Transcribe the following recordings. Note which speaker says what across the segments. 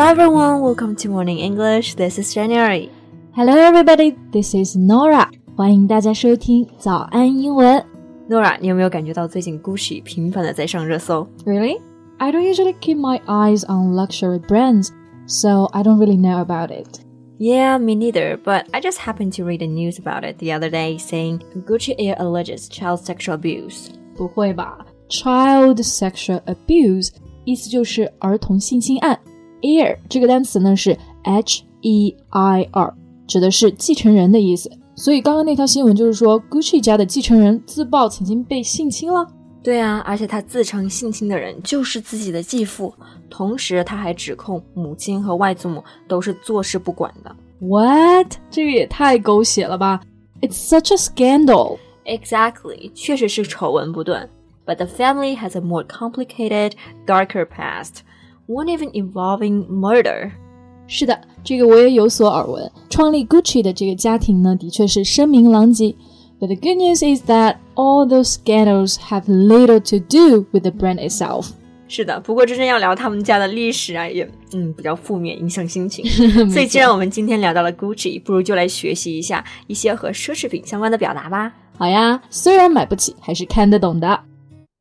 Speaker 1: Hello everyone, welcome to Morning English. This is January.
Speaker 2: Hello everybody, this is Norah. 欢迎大家收听早安英文。
Speaker 1: Norah，你有没有感觉到最近 Gucci 频繁的在上热搜
Speaker 2: ？Really? I don't usually keep my eyes on luxury brands, so I don't really know about it.
Speaker 1: Yeah, me neither, but I just happened to read the news about it the other day saying Gucci Heir alleges child sexual abuse.
Speaker 2: 不会吧？Child sexual abuse 意思就是儿童性侵案。Heir 这个单词呢是 H E I R，指的是继承人的意思。所以刚刚那条新闻就是说，Gucci 家的继承人自曝曾经被性侵了。
Speaker 1: 对啊，而且他自称性侵的人就是自己的继父，同时他还指控母亲和外祖母都是坐视不管的。
Speaker 2: What？这个也太狗血了吧！It's such a scandal.
Speaker 1: Exactly，确实是丑闻不断。But the family has a more complicated, darker past, one even involving murder.
Speaker 2: 是的，这个我也有所耳闻。创立 Gucci 的这个家庭呢，的确是声名狼藉。But the good news is that all those scandals have little to do with the brand itself.
Speaker 1: 是的，不过真正要聊他们家的历史啊，也嗯比较负面，影响心情。所以既然我们今天聊到了 Gucci，不如就来学习一下一些和奢侈品相关的表达吧。
Speaker 2: 好呀，虽然买不起，还是看得懂的。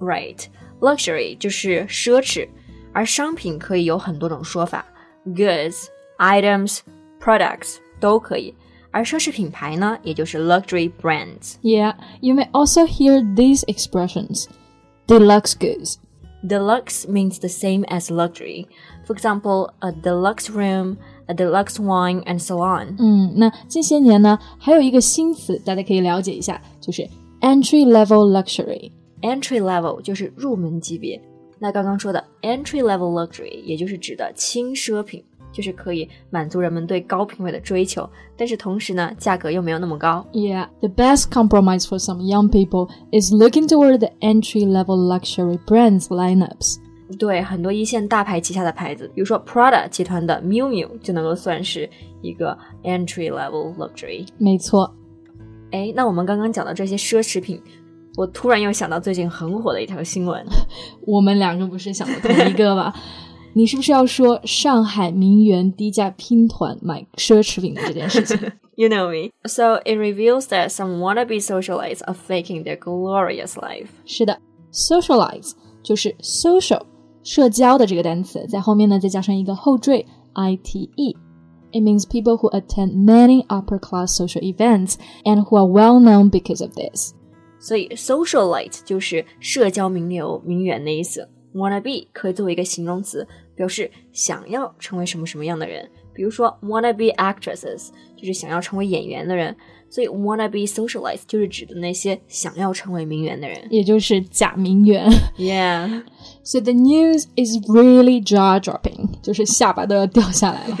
Speaker 1: Right, luxury 就是奢侈，而商品可以有很多种说法，goods, items, products 都可以。而奢侈品牌呢，也就是 luxury brands.
Speaker 2: Yeah, you may also hear these expressions. Deluxe goods.
Speaker 1: Deluxe means the same as luxury. For example, a deluxe room, a deluxe wine, and so on.
Speaker 2: 嗯，那近些年呢，还有一个新词，大家可以了解一下，就是 entry level luxury。
Speaker 1: Entry level 就是入门级别，那刚刚说的 entry level luxury 也就是指的轻奢品，就是可以满足人们对高品位的追求，但是同时呢，价格又没有那么高。
Speaker 2: Yeah, the best compromise for some young people is looking toward the entry level luxury brands lineups.
Speaker 1: 对，很多一线大牌旗下的牌子，比如说 Prada 集团的 Miu Miu 就能够算是一个 entry level luxury。
Speaker 2: 没错。
Speaker 1: 哎，那我们刚刚讲的这些奢侈品。我突然又想到最近很火的一条新闻，
Speaker 2: 我们两个不是想的同一个吧？你是不是要说上海名媛低价拼团买奢侈品的这件事情？
Speaker 1: You know me. So it reveals that some wannabe socialites are faking their glorious life.
Speaker 2: 是的，socialize 就是 social 社交的这个单词，在后面呢再加上一个后缀 ite。It means people who attend many upper class social events and who are well known because of this.
Speaker 1: 所以 socialite 就是社交名流、名媛的意思。wanna be 可以作为一个形容词，表示想要成为什么什么样的人。比如说 wanna be actresses 就是想要成为演员的人，所以 wanna be socialite 就是指的那些想要成为名媛的人，
Speaker 2: 也就是假名媛。
Speaker 1: Yeah.
Speaker 2: So the news is really jaw dropping，就是下巴都要掉下来了。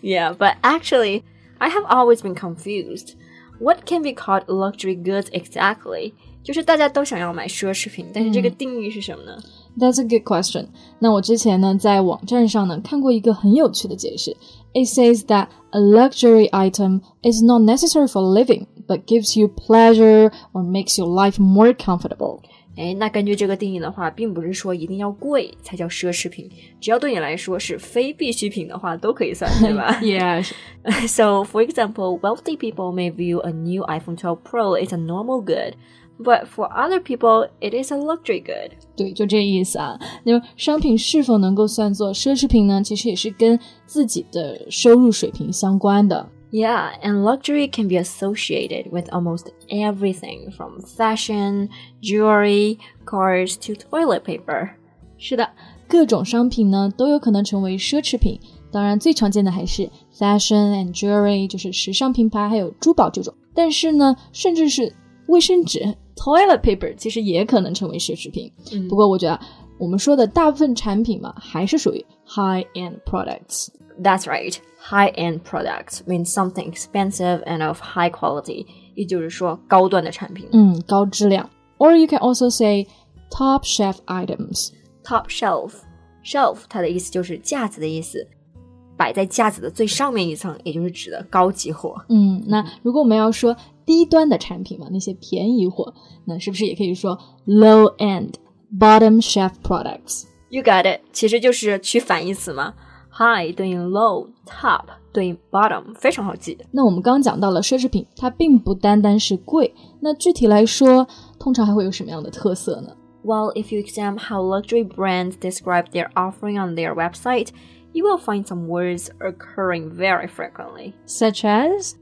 Speaker 1: yeah, but actually, I have always been confused. What can be called luxury goods exactly？就是大家都想要买奢侈品，但是这个定义是什么呢
Speaker 2: ？That's a good question. 那我之前呢在网站上呢看过一个很有趣的解释。It says that a luxury item is not necessary for living, but gives you pleasure or makes your life more comfortable.
Speaker 1: 哎，那根据这个定义的话，并不是说一定要贵才叫奢侈品，只要对你来说是非必需品的话，都可以算，对吧？
Speaker 2: Yeah.
Speaker 1: So, for example, wealthy people may view a new iPhone 12 Pro as a normal good. But for other people, it is a luxury good.
Speaker 2: 对，就这意思啊。那么，商品是否能够算作奢侈品呢？其实也是跟自己的收入水平相关的。
Speaker 1: Yeah, and luxury can be associated with almost everything from fashion, jewelry, cars to toilet paper.
Speaker 2: 是的，各种商品呢都有可能成为奢侈品。当然，最常见的还是 fashion and jewelry，就是时尚品牌还有珠宝这种。但是呢，甚至是 卫生纸 toilet paper 其实也可能成为奢侈品。
Speaker 1: 嗯、
Speaker 2: 不过我觉得 我们说的大部分产品嘛，还是属于 high end products。
Speaker 1: That's right. High-end product means something expensive and of high quality，也就是说高端的产品。
Speaker 2: 嗯，高质量。Or you can also say top shelf items.
Speaker 1: Top shelf, shelf 它的意思就是架子的意思，摆在架子的最上面一层，也就是指的高级货。
Speaker 2: 嗯，那如果我们要说 低端的产品嘛，那些便宜货，那是不是也可以说 low end, bottom shelf products？
Speaker 1: You got it，其实就是取反义词嘛。High 对应 low，top 对应 bottom，非常好记。
Speaker 2: 那我们刚刚讲到了奢侈品，它并不单单是贵，那具体来说，通常还会有什么样的特色呢？
Speaker 1: Well, if you examine how luxury brands describe their offering on their website, you will find some words occurring very frequently.
Speaker 2: Such as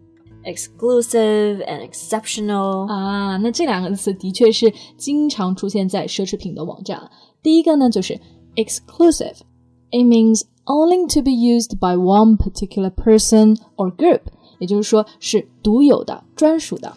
Speaker 1: Exclusive and exceptional.
Speaker 2: 啊，那这两个词的确是经常出现在奢侈品的网站。第一个呢就是 exclusive。It means only to be used by one particular person or group，也就是说是独有的、专属的。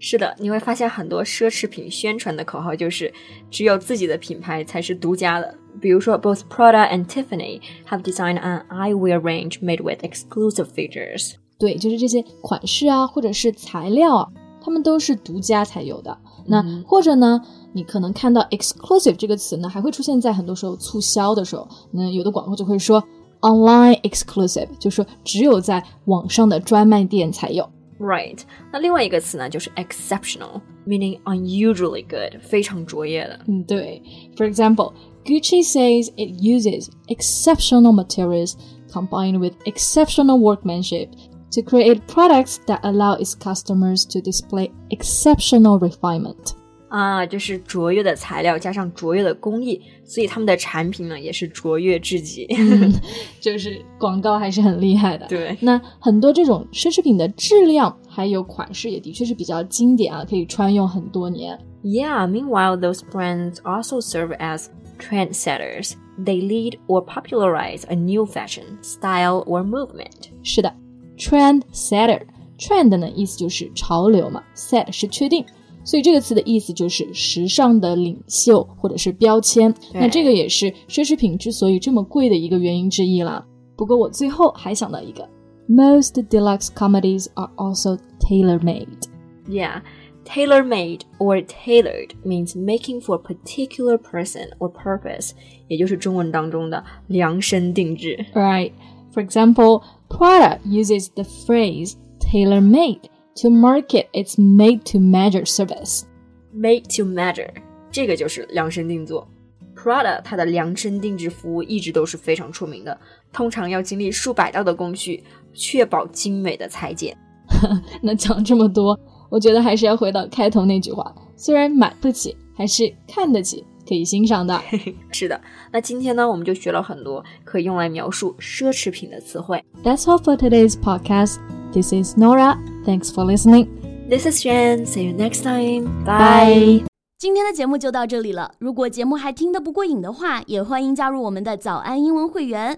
Speaker 1: 是的，你会发现很多奢侈品宣传的口号就是只有自己的品牌才是独家的。比如说，both Prada and Tiffany have designed an eyewear range made with exclusive features.
Speaker 2: 对，就是这些款式啊，或者是材料啊，它们都是独家才有的。那或者呢，你可能看到 exclusive 这个词呢，还会出现在很多时候促销的时候。那有的广告就会说 online exclusive，就说只有在网上的专卖店才有。
Speaker 1: Right，那另外一个词呢，就是 exceptional，meaning unusually good，非常卓越的。
Speaker 2: 嗯，对。For example, Gucci says it uses exceptional materials combined with exceptional workmanship to create products that allow its customers to display exceptional refinement.
Speaker 1: 啊，这是卓越的材料加上卓越的工艺，所以他们的产品呢也是卓越至极。
Speaker 2: 就是广告还是很厉害的。
Speaker 1: 对
Speaker 2: 那很多这种奢侈品的质量还有款式也的确是比较经典啊，可以穿用很多年。
Speaker 1: Yeah, meanwhile, those brands also serve as trendsetters. They lead or popularize a new fashion, style, or movement.
Speaker 2: 是的 ，trend setter，trend 呢意思就是潮流嘛，set 是确定，所以这个词的意思就是时尚的领袖或者是标签。
Speaker 1: 对
Speaker 2: 那这个也是奢侈品之所以这么贵的一个原因之一啦。不过我最后还想到一个，most deluxe comedies are also tailor-made。
Speaker 1: Yeah, tailor-made or tailored means making for a particular person or purpose，也就是中文当中的量身定制。
Speaker 2: Right. For example, Prada uses the phrase tailor made to market its made to measure service.
Speaker 1: Made to measure，这个就是量身定做。Prada 它的量身定制服务一直都是非常出名的，通常要经历数百道的工序，确保精美的裁剪。
Speaker 2: 那讲这么多，我觉得还是要回到开头那句话：虽然买不起，还是看得起，可以欣赏的。
Speaker 1: 是的，那今天呢，我们就学了很多可以用来描述奢侈品的词汇。
Speaker 2: That's all for today's podcast. This is Nora. Thanks for listening.
Speaker 1: This is Shan. See you next time.
Speaker 2: Bye.
Speaker 3: 今天的节目就到这里了。如果节目还听得不过瘾的话，也欢迎加入我们的早安英文会员。